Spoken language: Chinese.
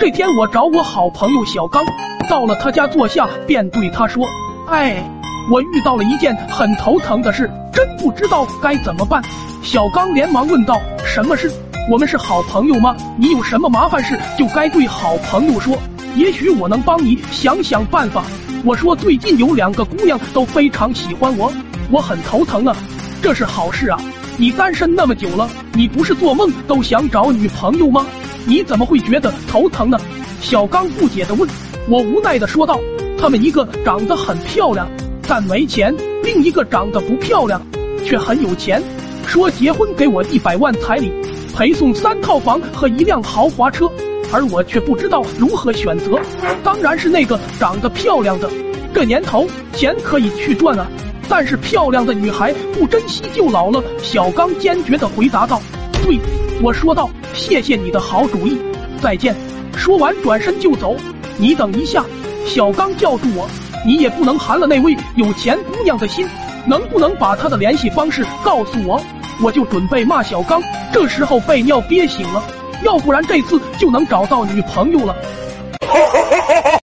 这天我找我好朋友小刚，到了他家坐下，便对他说：“哎，我遇到了一件很头疼的事，真不知道该怎么办。”小刚连忙问道：“什么事？我们是好朋友吗？你有什么麻烦事就该对好朋友说，也许我能帮你想想办法。”我说：“最近有两个姑娘都非常喜欢我，我很头疼啊。”这是好事啊！你单身那么久了，你不是做梦都想找女朋友吗？你怎么会觉得头疼呢？小刚不解的问。我无奈的说道：“他们一个长得很漂亮，但没钱；另一个长得不漂亮，却很有钱，说结婚给我一百万彩礼，陪送三套房和一辆豪华车，而我却不知道如何选择。当然是那个长得漂亮的。这年头，钱可以去赚啊。”但是漂亮的女孩不珍惜就老了。小刚坚决的回答道：“对，我说道，谢谢你的好主意，再见。”说完转身就走。你等一下，小刚叫住我，你也不能寒了那位有钱姑娘的心，能不能把她的联系方式告诉我？我就准备骂小刚，这时候被尿憋醒了，要不然这次就能找到女朋友了。